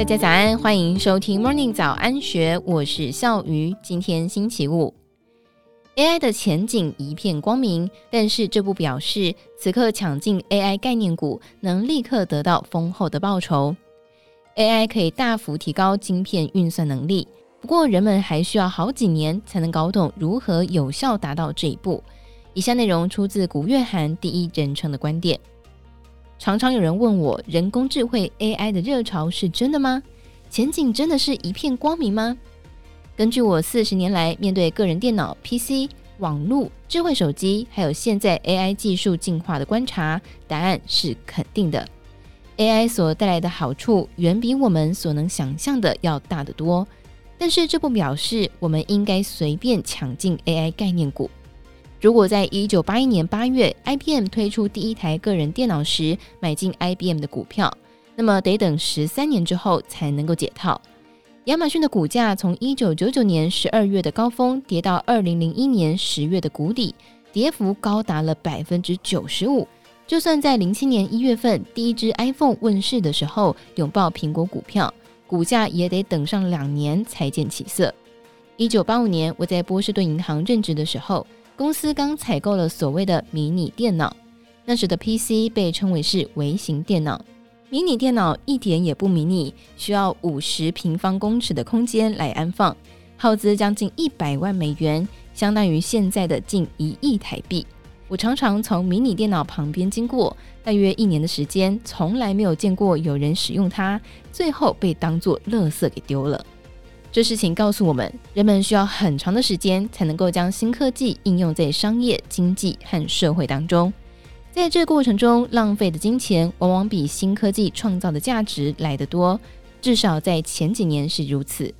大家早安，欢迎收听 Morning 早安学，我是笑鱼。今天星期五，AI 的前景一片光明，但是这不表示此刻抢进 AI 概念股能立刻得到丰厚的报酬。AI 可以大幅提高晶片运算能力，不过人们还需要好几年才能搞懂如何有效达到这一步。以下内容出自古月涵第一人称的观点。常常有人问我，人工智慧 AI 的热潮是真的吗？前景真的是一片光明吗？根据我四十年来面对个人电脑、PC、网络、智慧手机，还有现在 AI 技术进化的观察，答案是肯定的。AI 所带来的好处远比我们所能想象的要大得多，但是这不表示我们应该随便抢进 AI 概念股。如果在一九八一年八月，IBM 推出第一台个人电脑时买进 IBM 的股票，那么得等十三年之后才能够解套。亚马逊的股价从一九九九年十二月的高峰跌到二零零一年十月的谷底，跌幅高达了百分之九十五。就算在零七年一月份第一支 iPhone 问世的时候拥抱苹果股票，股价也得等上两年才见起色。一九八五年我在波士顿银行任职的时候。公司刚采购了所谓的迷你电脑，那时的 PC 被称为是微型电脑。迷你电脑一点也不迷你，需要五十平方公尺的空间来安放，耗资将近一百万美元，相当于现在的近一亿台币。我常常从迷你电脑旁边经过，大约一年的时间，从来没有见过有人使用它，最后被当作垃圾给丢了。这事情告诉我们，人们需要很长的时间才能够将新科技应用在商业、经济和社会当中。在这过程中，浪费的金钱往往比新科技创造的价值来得多，至少在前几年是如此。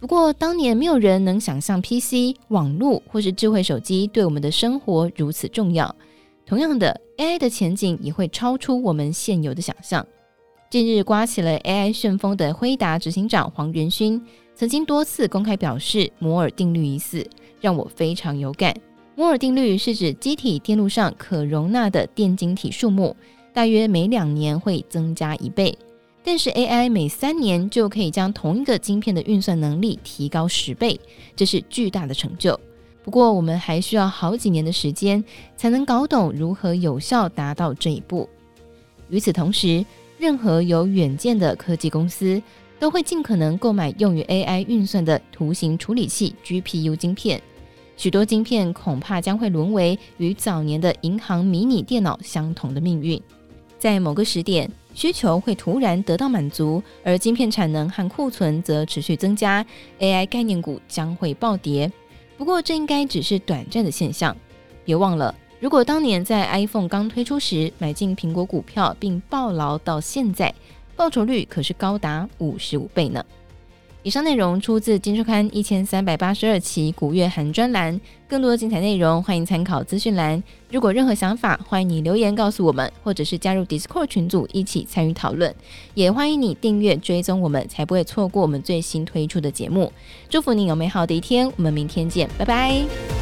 不过，当年没有人能想象 PC、网络或是智慧手机对我们的生活如此重要。同样的，AI 的前景也会超出我们现有的想象。近日刮起了 AI 旋风的辉达执行长黄仁勋。曾经多次公开表示，摩尔定律已死，让我非常有感。摩尔定律是指机体电路上可容纳的电晶体数目，大约每两年会增加一倍。但是 AI 每三年就可以将同一个晶片的运算能力提高十倍，这是巨大的成就。不过，我们还需要好几年的时间才能搞懂如何有效达到这一步。与此同时，任何有远见的科技公司，都会尽可能购买用于 AI 运算的图形处理器 GPU 晶片，许多晶片恐怕将会沦为与早年的银行迷你电脑相同的命运。在某个时点，需求会突然得到满足，而晶片产能和库存则持续增加，AI 概念股将会暴跌。不过，这应该只是短暂的现象。别忘了，如果当年在 iPhone 刚推出时买进苹果股票并抱牢到现在，报酬率可是高达五十五倍呢。以上内容出自《金周刊》一千三百八十二期古月涵专栏，更多精彩内容欢迎参考资讯栏。如果任何想法，欢迎你留言告诉我们，或者是加入 Discord 群组一起参与讨论。也欢迎你订阅追踪我们，才不会错过我们最新推出的节目。祝福你有美好的一天，我们明天见，拜拜。